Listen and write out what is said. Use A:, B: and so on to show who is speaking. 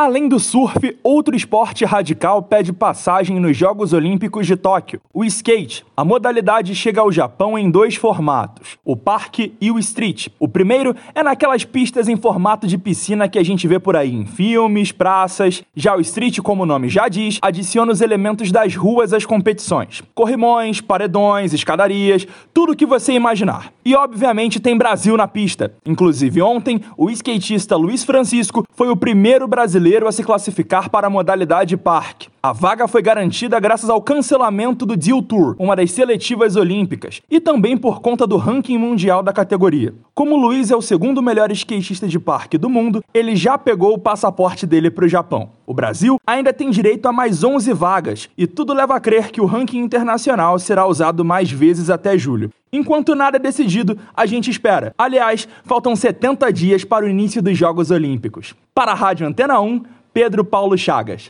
A: Além do surf, outro esporte radical pede passagem nos Jogos Olímpicos de Tóquio: o skate. A modalidade chega ao Japão em dois formatos: o parque e o street. O primeiro é naquelas pistas em formato de piscina que a gente vê por aí em filmes, praças. Já o street, como o nome já diz, adiciona os elementos das ruas às competições: corrimões, paredões, escadarias, tudo o que você imaginar. E obviamente tem Brasil na pista. Inclusive ontem, o skatista Luiz Francisco foi o primeiro brasileiro a se classificar para a modalidade parque. A vaga foi garantida graças ao cancelamento do Deal Tour, uma das seletivas olímpicas, e também por conta do ranking mundial da categoria. Como Luiz é o segundo melhor skatista de parque do mundo, ele já pegou o passaporte dele para o Japão. O Brasil ainda tem direito a mais 11 vagas, e tudo leva a crer que o ranking internacional será usado mais vezes até julho. Enquanto nada é decidido, a gente espera. Aliás, faltam 70 dias para o início dos Jogos Olímpicos. Para a Rádio Antena 1, Pedro Paulo Chagas.